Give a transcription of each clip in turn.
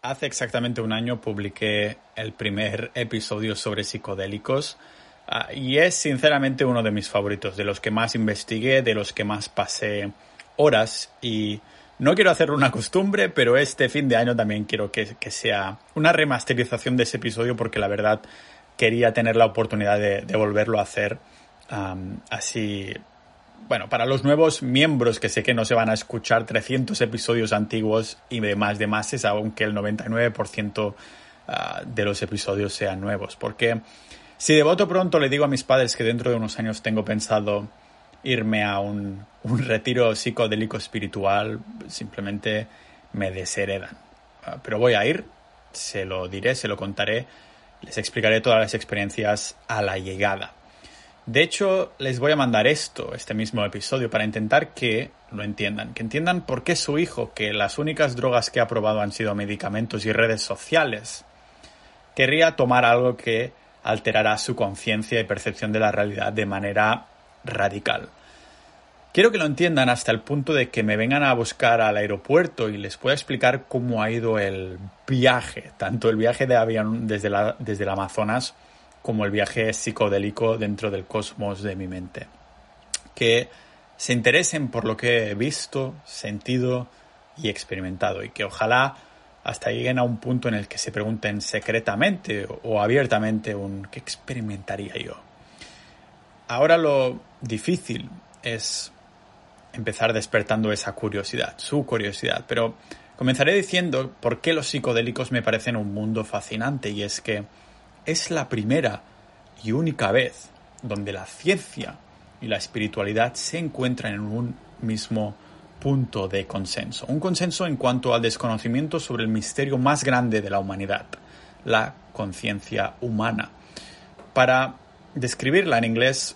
Hace exactamente un año publiqué el primer episodio sobre psicodélicos uh, y es sinceramente uno de mis favoritos, de los que más investigué, de los que más pasé horas y no quiero hacer una costumbre, pero este fin de año también quiero que, sea una remasterización de ese episodio porque la verdad quería tener la oportunidad de, volverlo a hacer así bueno, para los nuevos miembros que sé que no se van a escuchar 300 episodios antiguos y demás de más, aunque el 99% uh, de los episodios sean nuevos. Porque si de voto pronto le digo a mis padres que dentro de unos años tengo pensado irme a un, un retiro psicodélico espiritual, simplemente me desheredan. Uh, pero voy a ir, se lo diré, se lo contaré, les explicaré todas las experiencias a la llegada. De hecho, les voy a mandar esto, este mismo episodio, para intentar que lo entiendan, que entiendan por qué su hijo, que las únicas drogas que ha probado han sido medicamentos y redes sociales, querría tomar algo que alterará su conciencia y percepción de la realidad de manera radical. Quiero que lo entiendan hasta el punto de que me vengan a buscar al aeropuerto y les pueda explicar cómo ha ido el viaje, tanto el viaje de avión desde, la, desde el Amazonas como el viaje psicodélico dentro del cosmos de mi mente. Que se interesen por lo que he visto, sentido y experimentado y que ojalá hasta lleguen a un punto en el que se pregunten secretamente o abiertamente un ¿qué experimentaría yo? Ahora lo difícil es empezar despertando esa curiosidad, su curiosidad, pero comenzaré diciendo por qué los psicodélicos me parecen un mundo fascinante y es que es la primera y única vez donde la ciencia y la espiritualidad se encuentran en un mismo punto de consenso. Un consenso en cuanto al desconocimiento sobre el misterio más grande de la humanidad, la conciencia humana. Para describirla en inglés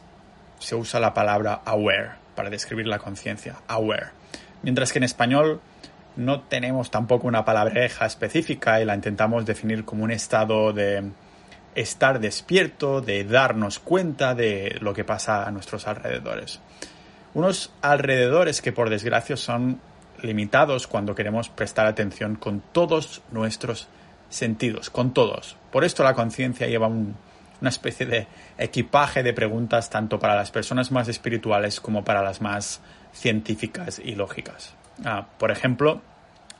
se usa la palabra aware, para describir la conciencia, aware. Mientras que en español no tenemos tampoco una palabreja específica y la intentamos definir como un estado de estar despierto, de darnos cuenta de lo que pasa a nuestros alrededores. Unos alrededores que por desgracia son limitados cuando queremos prestar atención con todos nuestros sentidos, con todos. Por esto la conciencia lleva un, una especie de equipaje de preguntas tanto para las personas más espirituales como para las más científicas y lógicas. Ah, por ejemplo,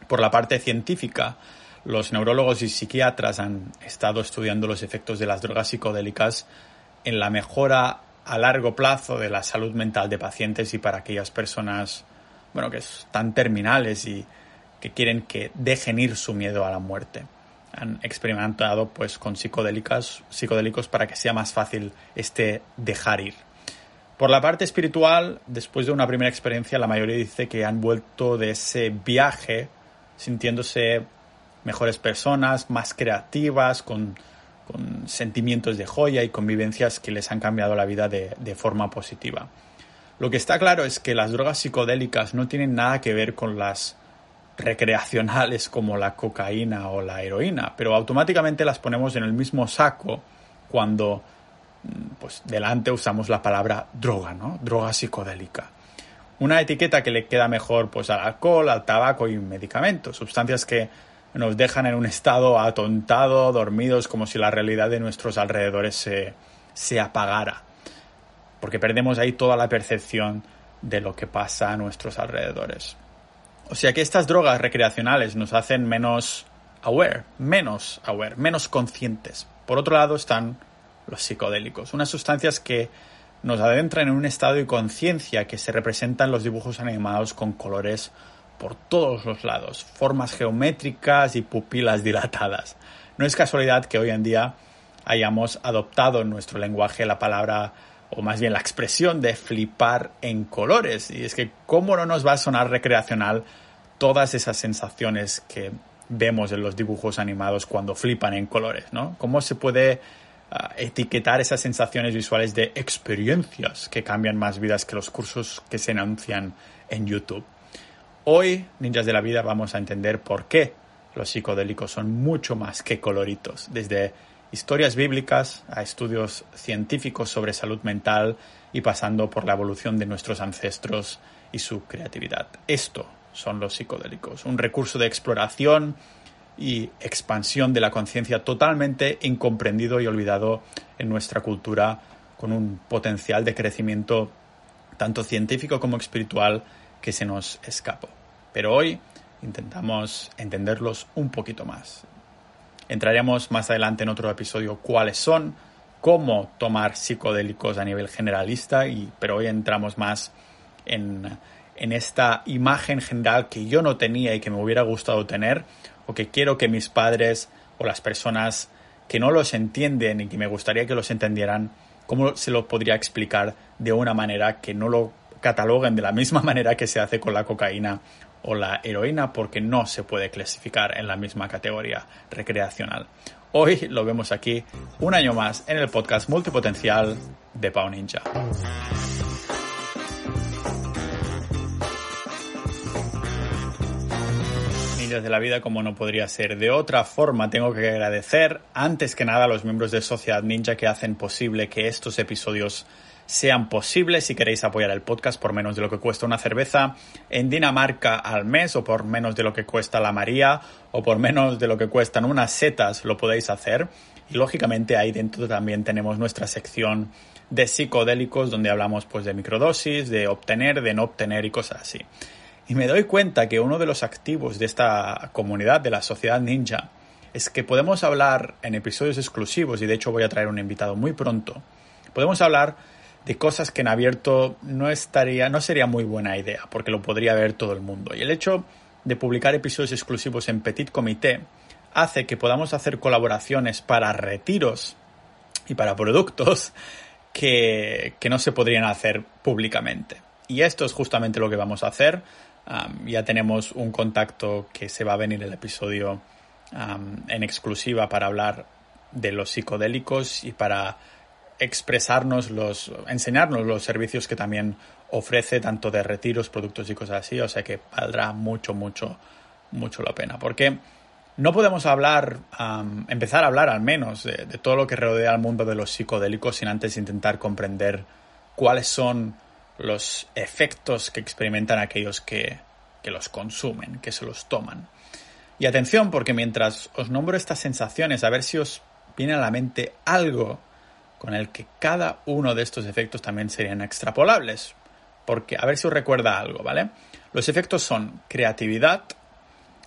por la parte científica, los neurólogos y psiquiatras han estado estudiando los efectos de las drogas psicodélicas en la mejora a largo plazo de la salud mental de pacientes y para aquellas personas, bueno, que están terminales y que quieren que dejen ir su miedo a la muerte. Han experimentado pues con psicodélicas, psicodélicos para que sea más fácil este dejar ir. Por la parte espiritual, después de una primera experiencia, la mayoría dice que han vuelto de ese viaje sintiéndose mejores personas, más creativas, con, con, sentimientos de joya y convivencias que les han cambiado la vida de, de forma positiva. Lo que está claro es que las drogas psicodélicas no tienen nada que ver con las recreacionales como la cocaína o la heroína, pero automáticamente las ponemos en el mismo saco cuando pues delante usamos la palabra droga, ¿no? Droga psicodélica. Una etiqueta que le queda mejor pues al alcohol, al tabaco y medicamentos, sustancias que nos dejan en un estado atontado, dormidos, como si la realidad de nuestros alrededores se, se apagara. Porque perdemos ahí toda la percepción de lo que pasa a nuestros alrededores. O sea que estas drogas recreacionales nos hacen menos aware, menos aware, menos conscientes. Por otro lado están los psicodélicos, unas sustancias que nos adentran en un estado de conciencia que se representan en los dibujos animados con colores por todos los lados, formas geométricas y pupilas dilatadas. No es casualidad que hoy en día hayamos adoptado en nuestro lenguaje la palabra o más bien la expresión de flipar en colores. Y es que cómo no nos va a sonar recreacional todas esas sensaciones que vemos en los dibujos animados cuando flipan en colores, ¿no? ¿Cómo se puede uh, etiquetar esas sensaciones visuales de experiencias que cambian más vidas que los cursos que se anuncian en YouTube? Hoy, Ninjas de la Vida, vamos a entender por qué los psicodélicos son mucho más que coloritos, desde historias bíblicas a estudios científicos sobre salud mental y pasando por la evolución de nuestros ancestros y su creatividad. Esto son los psicodélicos, un recurso de exploración y expansión de la conciencia totalmente incomprendido y olvidado en nuestra cultura con un potencial de crecimiento tanto científico como espiritual que se nos escapó. Pero hoy intentamos entenderlos un poquito más. Entraremos más adelante en otro episodio cuáles son, cómo tomar psicodélicos a nivel generalista, y, pero hoy entramos más en, en esta imagen general que yo no tenía y que me hubiera gustado tener, o que quiero que mis padres o las personas que no los entienden y que me gustaría que los entendieran, cómo se lo podría explicar de una manera que no lo cataloguen de la misma manera que se hace con la cocaína o la heroína porque no se puede clasificar en la misma categoría recreacional. Hoy lo vemos aquí un año más en el podcast multipotencial de Pau Ninja. De la vida como no podría ser de otra forma, tengo que agradecer antes que nada a los miembros de Sociedad Ninja que hacen posible que estos episodios sean posibles. Si queréis apoyar el podcast por menos de lo que cuesta una cerveza en Dinamarca al mes o por menos de lo que cuesta la María o por menos de lo que cuestan unas setas, lo podéis hacer. Y lógicamente ahí dentro también tenemos nuestra sección de psicodélicos donde hablamos pues de microdosis, de obtener, de no obtener y cosas así. Y me doy cuenta que uno de los activos de esta comunidad, de la sociedad ninja, es que podemos hablar en episodios exclusivos, y de hecho voy a traer un invitado muy pronto, podemos hablar de cosas que en abierto no estaría, no sería muy buena idea, porque lo podría ver todo el mundo. Y el hecho de publicar episodios exclusivos en Petit Comité hace que podamos hacer colaboraciones para retiros y para productos que, no se podrían hacer públicamente. Y esto es justamente lo que vamos a hacer. ya tenemos un contacto que se va a venir el episodio en exclusiva para hablar de los psicodélicos y para expresarnos los, enseñarnos los servicios que también ofrece tanto de retiros, productos y cosas así, o sea que valdrá mucho, mucho, mucho la pena. Porque no podemos hablar, empezar a hablar al menos de, todo lo que rodea al mundo de los psicodélicos sin antes intentar comprender cuáles son los efectos que experimentan aquellos que, que los consumen, que se los toman. Y atención, porque mientras os nombro estas sensaciones, a ver si os viene a la mente algo con el que cada uno de estos efectos también serían extrapolables. Porque, a ver si os recuerda algo, ¿vale? Los efectos son creatividad,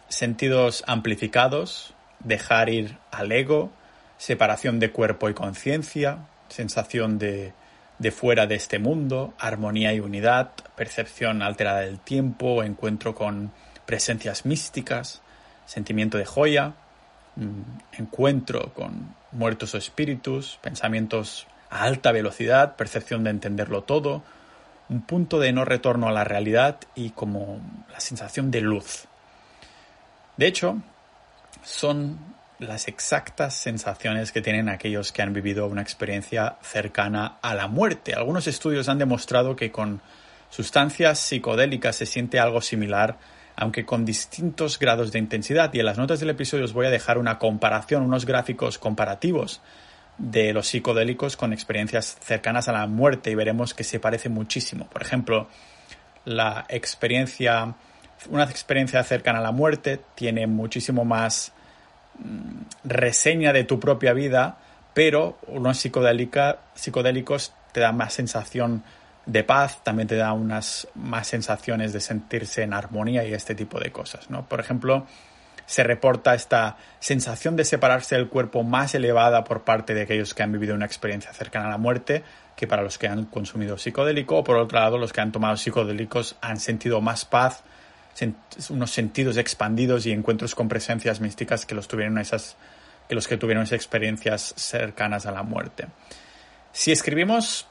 sentidos amplificados, dejar ir al ego, separación de cuerpo y conciencia, sensación de, de fuera de este mundo, armonía y unidad, percepción alterada del tiempo, encuentro con presencias místicas, sentimiento de joya, encuentro con muertos o espíritus, pensamientos a alta velocidad, percepción de entenderlo todo, un punto de no retorno a la realidad y como la sensación de luz. De hecho, son las exactas sensaciones que tienen aquellos que han vivido una experiencia cercana a la muerte. Algunos estudios han demostrado que con sustancias psicodélicas se siente algo similar aunque con distintos grados de intensidad. Y en las notas del episodio os voy a dejar una comparación, unos gráficos comparativos de los psicodélicos con experiencias cercanas a la muerte y veremos que se parece muchísimo. Por ejemplo, la experiencia, una experiencia cercana a la muerte tiene muchísimo más mm, reseña de tu propia vida, pero unos psicodélicos te dan más sensación de paz, también te da unas más sensaciones de sentirse en armonía y este tipo de cosas, ¿no? Por ejemplo, se reporta esta sensación de separarse del cuerpo más elevada por parte de aquellos que han vivido una experiencia cercana a la muerte que para los que han consumido psicodélico, o por otro lado, los que han tomado psicodélicos han sentido más paz, unos sentidos expandidos y encuentros con presencias místicas que los tuvieron esas que los que tuvieron esas experiencias cercanas a la muerte. Si escribimos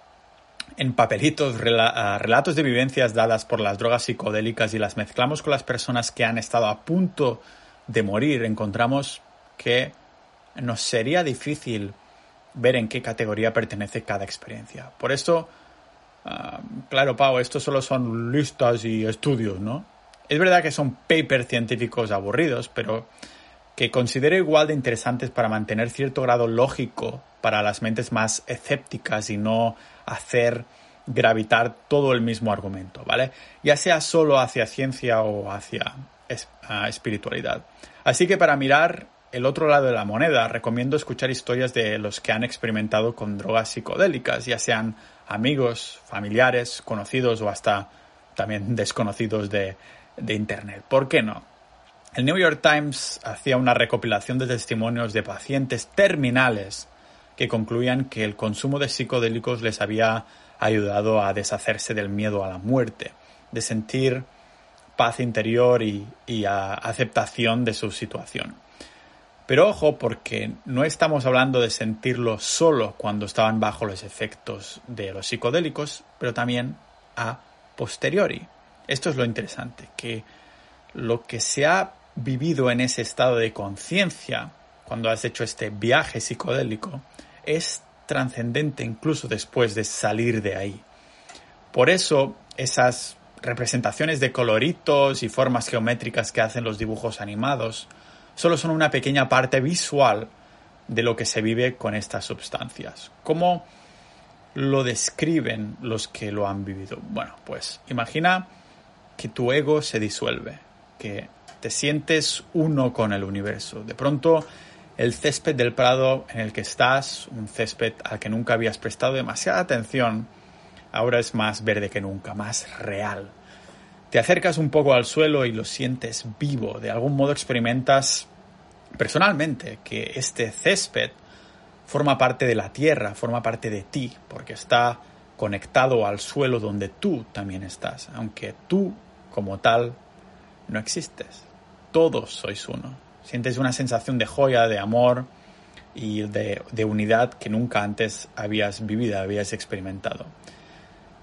en papelitos ah, relatos de vivencias dadas por las drogas psicodélicas y las mezclamos con las personas que han estado a punto de morir, encontramos que nos sería difícil ver en qué categoría pertenece cada experiencia. Por eso, ah, claro, Pau, estos solo son listas y estudios, ¿no? Es verdad que son papers científicos aburridos, pero que considero igual de interesantes para mantener cierto grado lógico para las mentes más escépticas y no hacer gravitar todo el mismo argumento, ¿vale? Ya sea solo hacia ciencia o hacia espiritualidad. Así que para mirar el otro lado de la moneda, recomiendo escuchar historias de los que han experimentado con drogas psicodélicas, ya sean amigos, familiares, conocidos o hasta también desconocidos de, de Internet. ¿Por qué no? El New York Times hacía una recopilación de testimonios de pacientes terminales que concluían que el consumo de psicodélicos les había ayudado a deshacerse del miedo a la muerte, de sentir paz interior y, aceptación de su situación. Pero ojo, porque no estamos hablando de sentirlo solo cuando estaban bajo los efectos de los psicodélicos, pero también a posteriori. Esto es lo interesante, que lo que se ha vivido en ese estado de conciencia, cuando has hecho este viaje psicodélico, es trascendente incluso después de salir de ahí. Por eso esas representaciones de coloritos y formas geométricas que hacen los dibujos animados solo son una pequeña parte visual de lo que se vive con estas sustancias. ¿Cómo lo describen los que lo han vivido? Bueno, pues imagina que tu ego se disuelve, que te sientes uno con el universo. De pronto el césped del prado en el que estás, un césped al que nunca habías prestado demasiada atención, ahora es más verde que nunca, más real. Te acercas un poco al suelo y lo sientes vivo, de algún modo experimentas personalmente que este césped forma parte de la tierra, forma parte de ti, porque está conectado al suelo donde tú también estás, aunque tú como tal no existes. Todos sois uno. Sientes una sensación de joya, de amor y de, de unidad que nunca antes habías vivido, habías experimentado.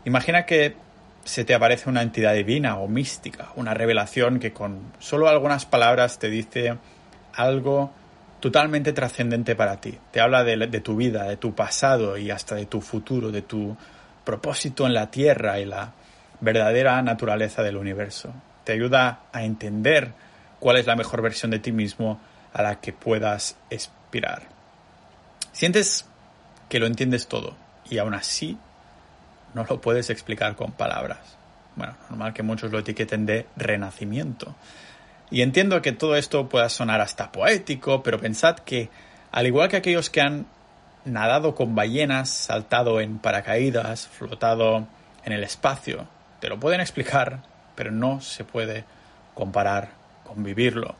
Imagina que se te aparece una entidad divina o mística, una revelación que con solo algunas palabras te dice algo totalmente trascendente para ti. Te habla de, de, tu vida, de tu pasado y hasta de tu futuro, de tu propósito en la tierra y la verdadera naturaleza del universo. Te ayuda a entender cuál es la mejor versión de ti mismo a la que puedas aspirar. Sientes que lo entiendes todo y aún así no lo puedes explicar con palabras. Bueno, normal que muchos lo etiqueten de renacimiento. Y entiendo que todo esto pueda sonar hasta poético, pero pensad que, al igual que aquellos que han nadado con ballenas, saltado en paracaídas, flotado en el espacio, te lo pueden explicar, pero no se puede comparar con vivirlo.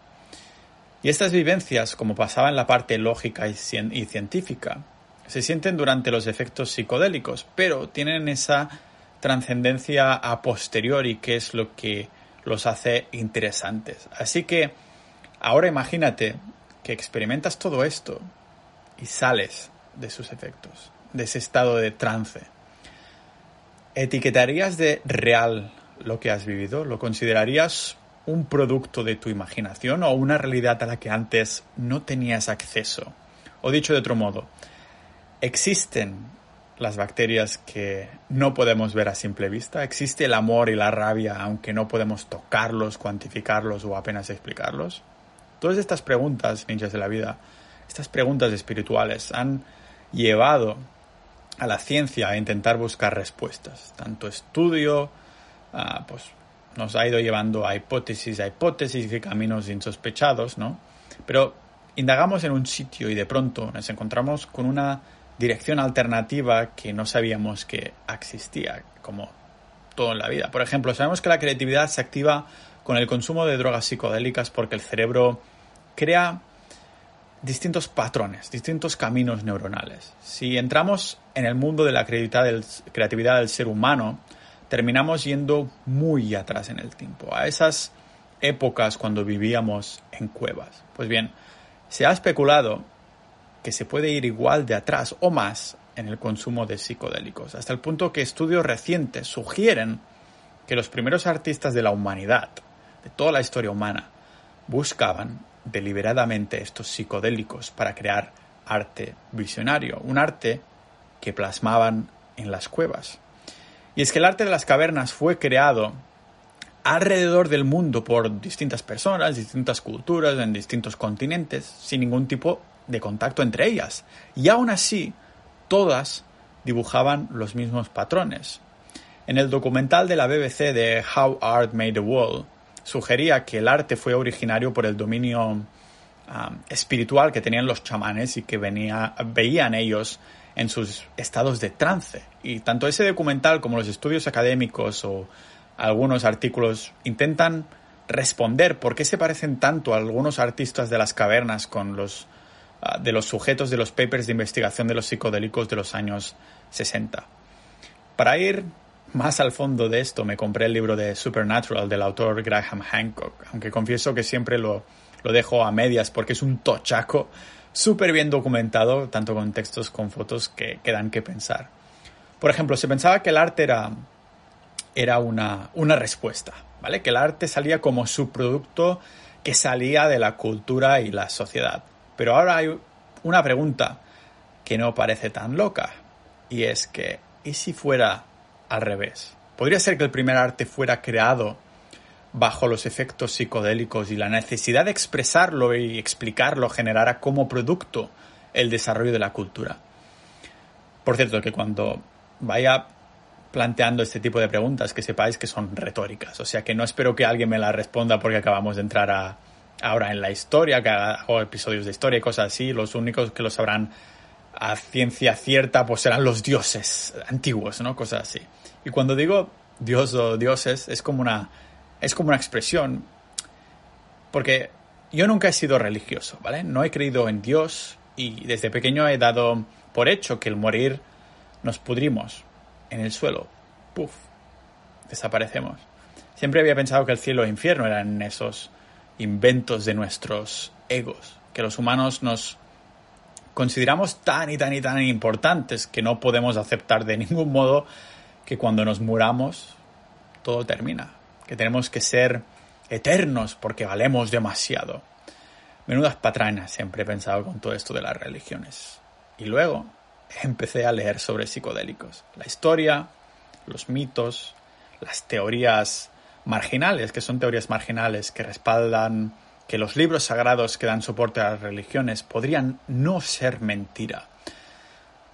Y estas vivencias, como pasaba en la parte lógica y, científica, se sienten durante los efectos psicodélicos, pero tienen esa trascendencia a posteriori, que es lo que los hace interesantes. Así que ahora imagínate que experimentas todo esto y sales de sus efectos, de ese estado de trance. ¿Etiquetarías de real lo que has vivido? ¿Lo considerarías un producto de tu imaginación o una realidad a la que antes no tenías acceso? O dicho de otro modo, existen las bacterias que no podemos ver a simple vista, existe el amor y la rabia aunque no podemos tocarlos, cuantificarlos o apenas explicarlos. Todas estas preguntas, ninjas de la vida, estas preguntas espirituales han llevado a la ciencia a intentar buscar respuestas. Tanto estudio, ah, pues nos ha ido llevando a hipótesis, a hipótesis y caminos insospechados, ¿no? Pero indagamos en un sitio y de pronto nos encontramos con una dirección alternativa que no sabíamos que existía, como todo en la vida. Por ejemplo, sabemos que la creatividad se activa con el consumo de drogas psicodélicas porque el cerebro crea distintos patrones, distintos caminos neuronales. Si entramos en el mundo de la creatividad del ser humano, terminamos yendo muy atrás en el tiempo, a esas épocas cuando vivíamos en cuevas. Pues bien, se ha especulado que se puede ir igual de atrás o más en el consumo de psicodélicos, hasta el punto que estudios recientes sugieren que los primeros artistas de la humanidad, de toda la historia humana, buscaban deliberadamente estos psicodélicos para crear arte visionario, un arte que plasmaban en las cuevas. Y es que el arte de las cavernas fue creado alrededor del mundo por distintas personas, distintas culturas, en distintos continentes, sin ningún tipo de contacto entre ellas. Y aún así, todas dibujaban los mismos patrones. En el documental de la BBC de How Art Made the World, sugería que el arte fue originario por el dominio espiritual que tenían los chamanes y que venía, veían ellos en sus estados de trance. Y tanto ese documental como los estudios académicos o algunos artículos intentan responder por qué se parecen tanto a algunos artistas de las cavernas con los ah, de los sujetos de los papers de investigación de los psicodélicos de los años 60. Para ir más al fondo de esto, me compré el libro de Supernatural del autor Graham Hancock, aunque confieso que siempre lo, lo dejo a medias porque es un tochaco súper bien documentado, tanto con textos con fotos que, que, dan que pensar. Por ejemplo, se pensaba que el arte era, era una, una respuesta, ¿vale? Que el arte salía como subproducto que salía de la cultura y la sociedad. Pero ahora hay una pregunta que no parece tan loca, y es que, ¿y si fuera al revés? ¿Podría ser que el primer arte fuera creado bajo los efectos psicodélicos y la necesidad de expresarlo y explicarlo generara como producto el desarrollo de la cultura. Por cierto, que cuando vaya planteando este tipo de preguntas, que sepáis que son retóricas. O sea que no espero que alguien me la responda porque acabamos de entrar ahora en la historia, que hago episodios de historia y cosas así. Los únicos que lo sabrán a ciencia cierta pues serán los dioses antiguos, ¿no? Cosas así. Y cuando digo dios o dioses es como una es como una expresión, porque yo nunca he sido religioso, ¿vale? No he creído en Dios y desde pequeño he dado por hecho que el morir nos pudrimos en el suelo. Puf, desaparecemos. Siempre había pensado que el cielo e infierno eran esos inventos de nuestros egos, que los humanos nos consideramos tan y tan y tan importantes que no podemos aceptar de ningún modo que cuando nos muramos todo termina que tenemos que ser eternos porque valemos demasiado. Menudas patrañas siempre he pensado con todo esto de las religiones. Y luego empecé a leer sobre psicodélicos. La historia, los mitos, las teorías marginales, que son teorías marginales que respaldan que los libros sagrados que dan soporte a las religiones podrían no ser mentira.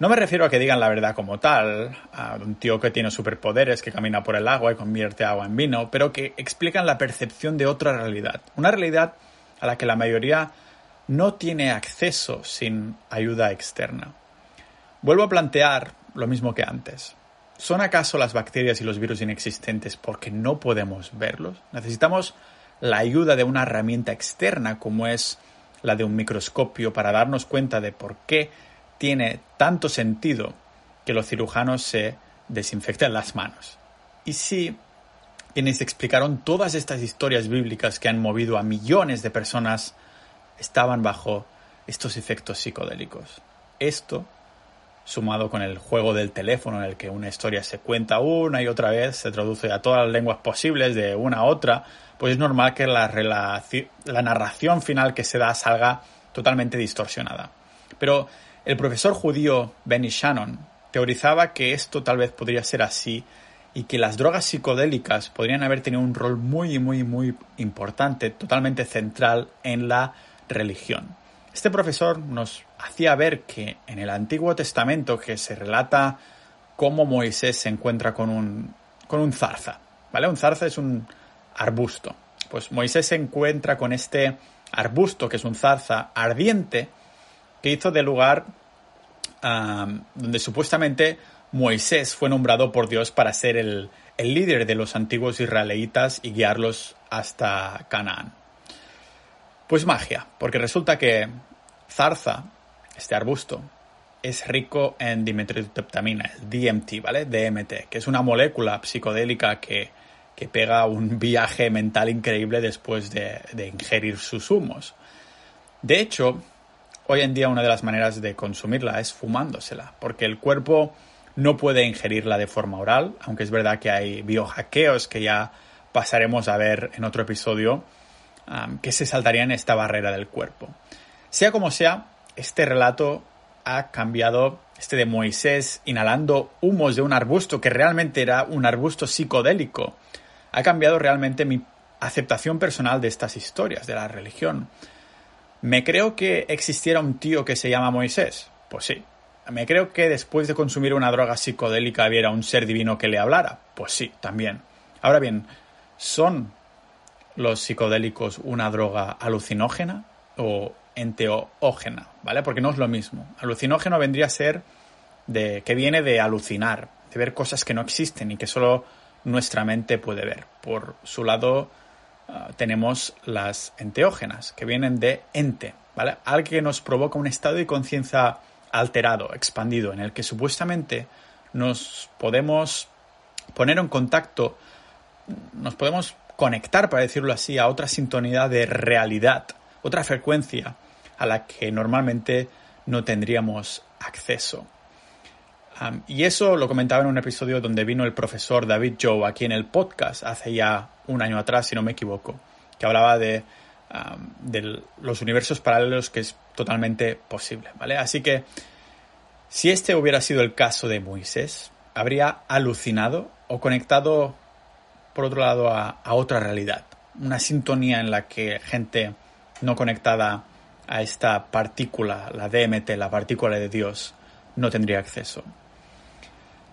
No me refiero a que digan la verdad como tal, a un tío que tiene superpoderes, que camina por el agua y convierte agua en vino, pero que explican la percepción de otra realidad. Una realidad a la que la mayoría no tiene acceso sin ayuda externa. Vuelvo a plantear lo mismo que antes. ¿Son acaso las bacterias y los virus inexistentes porque no podemos verlos? Necesitamos la ayuda de una herramienta externa como es la de un microscopio para darnos cuenta de por qué tiene tanto sentido que los cirujanos se desinfecten las manos. Y si quienes explicaron todas estas historias bíblicas que han movido a millones de personas estaban bajo estos efectos psicodélicos. Esto, sumado con el juego del teléfono en el que una historia se cuenta una y otra vez, se traduce a todas las lenguas posibles de una a otra, pues es normal que la, la narración final que se da salga totalmente distorsionada. Pero el profesor judío Benny Shannon teorizaba que esto tal vez podría ser así y que las drogas psicodélicas podrían haber tenido un rol muy, muy, muy importante, totalmente central en la religión. Este profesor nos hacía ver que en el Antiguo Testamento que se relata cómo Moisés se encuentra con un, con un zarza, ¿vale? Un zarza es un arbusto. Pues Moisés se encuentra con este arbusto, que es un zarza ardiente, que hizo de lugar donde supuestamente Moisés fue nombrado por Dios para ser el, el líder de los antiguos israelitas y guiarlos hasta Canaán. Pues magia, porque resulta que zarza, este arbusto, es rico en dimetriptamina, el DMT, ¿vale? DMT, que es una molécula psicodélica que, que pega un viaje mental increíble después de, de ingerir sus humos. De hecho, Hoy en día una de las maneras de consumirla es fumándosela, porque el cuerpo no puede ingerirla de forma oral, aunque es verdad que hay biohackeos que ya pasaremos a ver en otro episodio que se saltarían esta barrera del cuerpo. Sea como sea, este relato ha cambiado, este de Moisés inhalando humos de un arbusto que realmente era un arbusto psicodélico, ha cambiado realmente mi aceptación personal de estas historias, de la religión. ¿Me creo que existiera un tío que se llama Moisés? Pues sí. ¿Me creo que después de consumir una droga psicodélica hubiera un ser divino que le hablara? Pues sí, también. Ahora bien, ¿son los psicodélicos una droga alucinógena o enteógena, ¿vale? Porque no es lo mismo. Alucinógeno vendría a ser de que viene de alucinar, de ver cosas que no existen y que solo nuestra mente puede ver. Por su lado ah, tenemos las enteógenas, que vienen de ente, ¿vale? Algo que nos provoca un estado de conciencia alterado, expandido, en el que supuestamente nos podemos poner en contacto, nos podemos conectar, para decirlo así, a otra sintonía de realidad, otra frecuencia a la que normalmente no tendríamos acceso. Y eso lo comentaba en un episodio donde vino el profesor David Joe aquí en el podcast hace ya un año atrás, si no me equivoco, que hablaba de, los universos paralelos que es totalmente posible, ¿vale? Así que si este hubiera sido el caso de Moisés, habría alucinado o conectado por otro lado, a, otra realidad. Una sintonía en la que gente no conectada a esta partícula, la DMT, la partícula de Dios, no tendría acceso.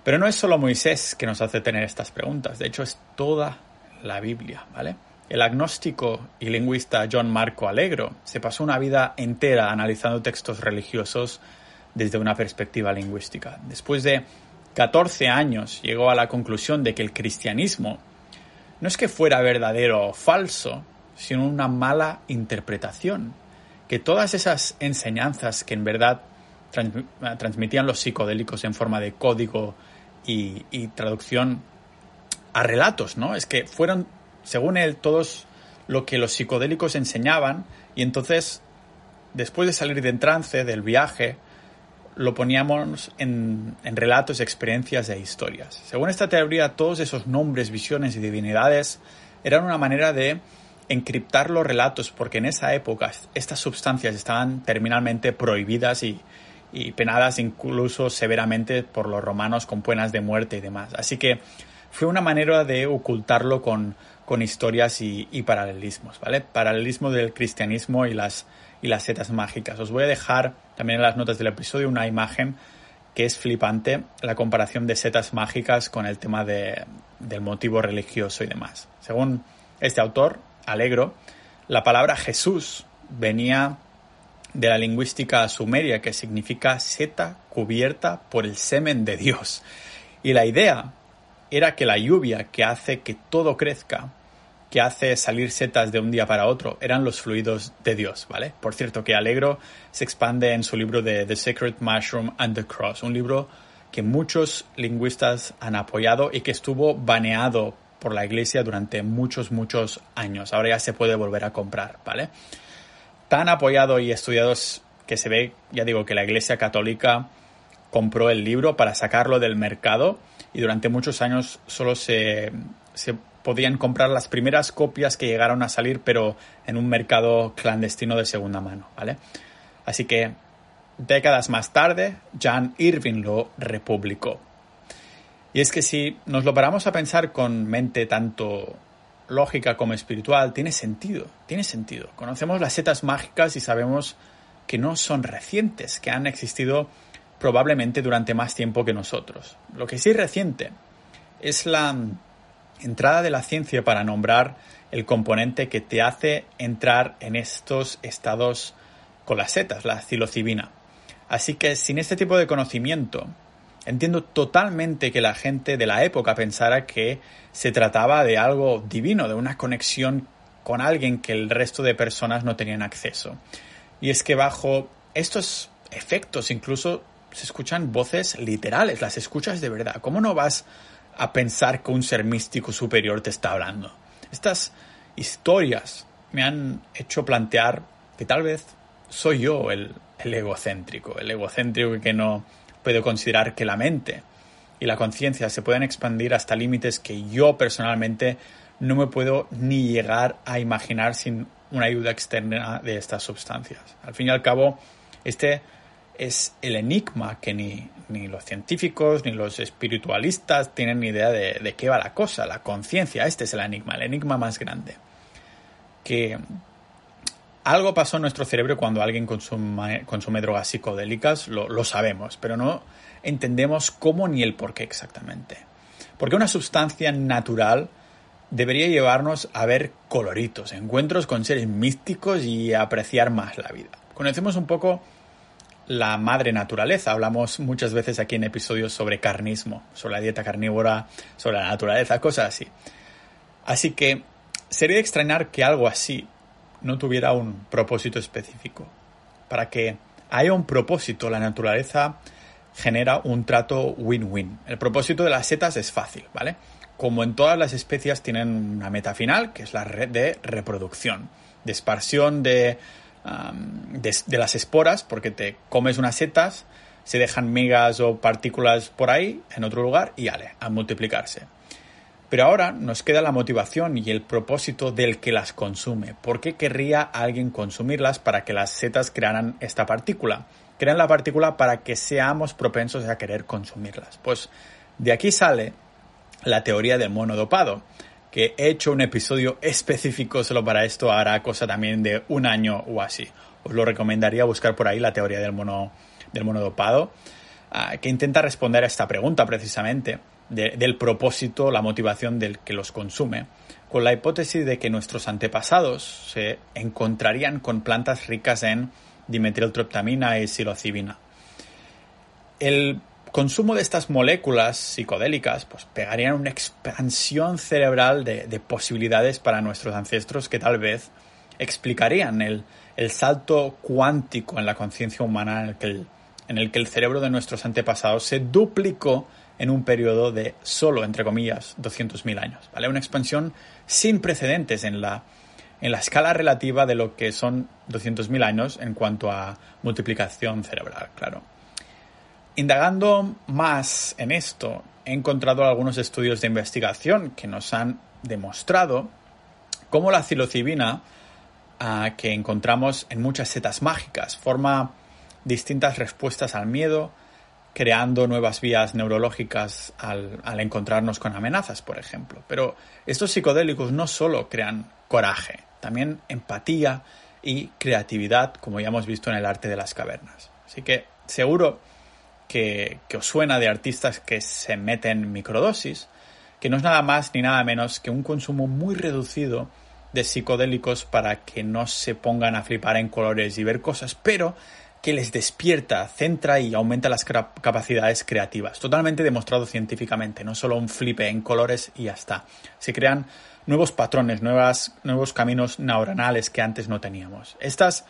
Pero no es solo Moisés que nos hace tener estas preguntas, de hecho es toda la Biblia, ¿vale? El agnóstico y lingüista John Marco Alegro se pasó una vida entera analizando textos religiosos desde una perspectiva lingüística. Después de 14 años llegó a la conclusión de que el cristianismo no es que fuera verdadero o falso, sino una mala interpretación. Que todas esas enseñanzas que en verdad transmitían los psicodélicos en forma de código y, traducción a relatos, ¿no? Es que fueron, según él, todos lo que los psicodélicos enseñaban y entonces, después de salir de trance, del viaje, lo poníamos en, relatos, experiencias e historias. Según esta teoría, todos esos nombres, visiones y divinidades eran una manera de encriptar los relatos, porque en esa época estas sustancias estaban terminalmente prohibidas y, penadas incluso severamente por los romanos con penas de muerte y demás. Así que fue una manera de ocultarlo con, historias y, y, paralelismos, ¿vale? Paralelismo del cristianismo y las y las setas mágicas. Os voy a dejar también en las notas del episodio una imagen que es flipante, la comparación de setas mágicas con el tema de, del motivo religioso y demás. Según este autor, Alegro, la palabra Jesús venía de la lingüística sumeria que significa seta cubierta por el semen de Dios. Y la idea era que la lluvia que hace que todo crezca que hace salir setas de un día para otro eran los fluidos de Dios, ¿vale? Por cierto, que Alegro se expande en su libro de The Sacred Mushroom and the Cross, un libro que muchos lingüistas han apoyado y que estuvo baneado por la iglesia durante muchos, muchos años. Ahora ya se puede volver a comprar, ¿vale? Tan apoyado y estudiado que se ve, ya digo, que la iglesia católica compró el libro para sacarlo del mercado y durante muchos años solo se, se podían comprar las primeras copias que llegaron a salir, pero en un mercado clandestino de segunda mano, ¿vale? Así que décadas más tarde, Jan Irving lo republicó. Y es que si nos lo paramos a pensar con mente tanto lógica como espiritual, tiene sentido, tiene sentido. Conocemos las setas mágicas y sabemos que no son recientes, que han existido probablemente durante más tiempo que nosotros. Lo que sí es reciente es la entrada de la ciencia para nombrar el componente que te hace entrar en estos estados con las setas, la psilocibina. Así que sin este tipo de conocimiento, entiendo totalmente que la gente de la época pensara que se trataba de algo divino, de una conexión con alguien que el resto de personas no tenían acceso. Y es que bajo estos efectos incluso se escuchan voces literales, las escuchas de verdad. ¿Cómo no vas a pensar que un ser místico superior te está hablando. Estas historias me han hecho plantear que tal vez soy yo el, egocéntrico, el egocéntrico que no puedo considerar que la mente y la conciencia se pueden expandir hasta límites que yo personalmente no me puedo ni llegar a imaginar sin una ayuda externa de estas sustancias. Al fin y al cabo, este es el enigma que ni, los científicos ni los espiritualistas tienen ni idea de, qué va la cosa, la conciencia. Este es el enigma, el enigma más grande. Que algo pasó en nuestro cerebro cuando alguien consume, drogas psicodélicas, lo, lo, sabemos, pero no entendemos cómo ni el por qué exactamente. Porque una sustancia natural debería llevarnos a ver coloritos, encuentros con seres místicos y a apreciar más la vida. Conocemos un poco la madre naturaleza. Hablamos muchas veces aquí en episodios sobre carnismo, sobre la dieta carnívora, sobre la naturaleza, cosas así. Así que sería extrañar que algo así no tuviera un propósito específico. Para que haya un propósito, la naturaleza genera un trato win-win. El propósito de las setas es fácil, ¿vale? Como en todas las especies tienen una meta final, que es la red de reproducción, de esparción de, de, las esporas, porque te comes unas setas, se dejan migas o partículas por ahí, en otro lugar, y ale, a multiplicarse. Pero ahora nos queda la motivación y el propósito del que las consume. ¿Por qué querría alguien consumirlas para que las setas crearan esta partícula? Crean la partícula para que seamos propensos a querer consumirlas. Pues de aquí sale la teoría del mono dopado, que he hecho un episodio específico solo para esto, hará cosa también de un año o así. Os lo recomendaría buscar por ahí la teoría del mono, del mono dopado, ah, que intenta responder a esta pregunta precisamente del propósito, la motivación del que los consume, con la hipótesis de que nuestros antepasados se encontrarían con plantas ricas en dimetiltriptamina y psilocibina. El consumo de estas moléculas psicodélicas pues pegarían una expansión cerebral de, posibilidades para nuestros ancestros que tal vez explicarían el, salto cuántico en la conciencia humana en el, que el, en el que el cerebro de nuestros antepasados se duplicó en un periodo de solo, entre comillas, 200.000 años. ¿vale? Una expansión sin precedentes en la, en la escala relativa de lo que son 200.000 años en cuanto a multiplicación cerebral, claro. Indagando más en esto, he encontrado algunos estudios de investigación que nos han demostrado cómo la psilocibina ah, que encontramos en muchas setas mágicas forma distintas respuestas al miedo, creando nuevas vías neurológicas al, encontrarnos con amenazas, por ejemplo. Pero estos psicodélicos no solo crean coraje, también empatía y creatividad, como ya hemos visto en el arte de las cavernas. Así que seguro que, que, os suena de artistas que se meten microdosis, que no es nada más ni nada menos que un consumo muy reducido de psicodélicos para que no se pongan a flipar en colores y ver cosas, pero que les despierta, centra y aumenta las capacidades creativas. Totalmente demostrado científicamente, no solo un flipe en colores y ya está. Se crean nuevos patrones, nuevos caminos neuronales que antes no teníamos. Estas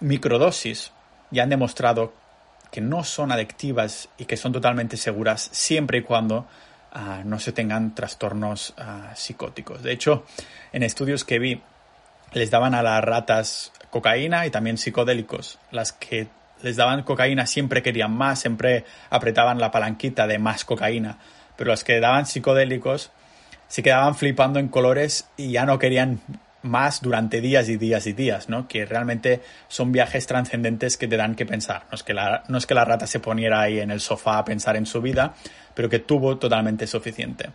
microdosis ya han demostrado que no son adictivas y que son totalmente seguras siempre y cuando ah, no se tengan trastornos ah, psicóticos. De hecho, en estudios que vi, les daban a las ratas cocaína y también psicodélicos. Las que les daban cocaína siempre querían más, siempre apretaban la palanquita de más cocaína. Pero las que daban psicodélicos se quedaban flipando en colores y ya no querían más durante días y días y días, ¿no? Que realmente son viajes trascendentes que te dan que pensar. No es que, la, no es que la rata se poniera ahí en el sofá a pensar en su vida, pero que tuvo totalmente suficiente.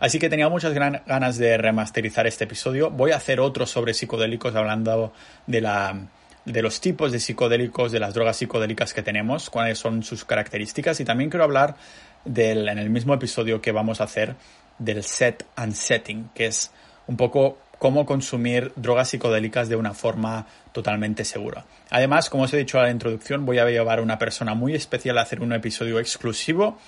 Así que tenía muchas ganas de remasterizar este episodio. Voy a hacer otro sobre psicodélicos hablando de la de los tipos de psicodélicos, de las drogas psicodélicas que tenemos, cuáles son sus características y también quiero hablar del, en el mismo episodio que vamos a hacer del set and setting, que es un poco cómo consumir drogas psicodélicas de una forma totalmente segura. Además, como os he dicho en la introducción, voy a llevar a una persona muy especial a hacer un episodio exclusivo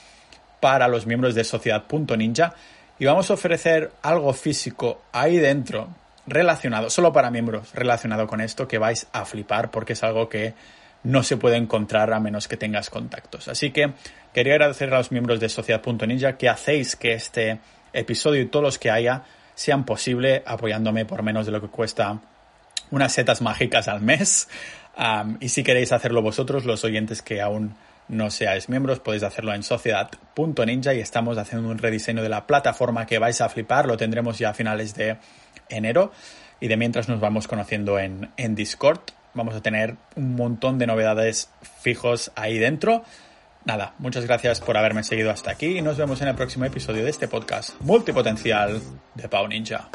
para los miembros de Sociedad.ninja y vamos a ofrecer algo físico ahí dentro relacionado, solo para miembros, relacionado con esto que vais a flipar porque es algo que no se puede encontrar a menos que tengas contactos. Así que quería agradecer a los miembros de Sociedad.ninja que hacéis que este episodio y todos los que haya sean posible apoyándome por menos de lo que cuesta unas setas mágicas al mes. y si queréis hacerlo vosotros, los oyentes que aún no seáis miembros, podéis hacerlo en sociedad.ninja y estamos haciendo un rediseño de la plataforma que vais a flipar, lo tendremos ya a finales de enero y de mientras nos vamos conociendo en, en Discord. Vamos a tener un montón de novedades fijos ahí dentro. Nada, muchas gracias por haberme seguido hasta aquí y nos vemos en el próximo episodio de este podcast multipotencial de Pau Ninja.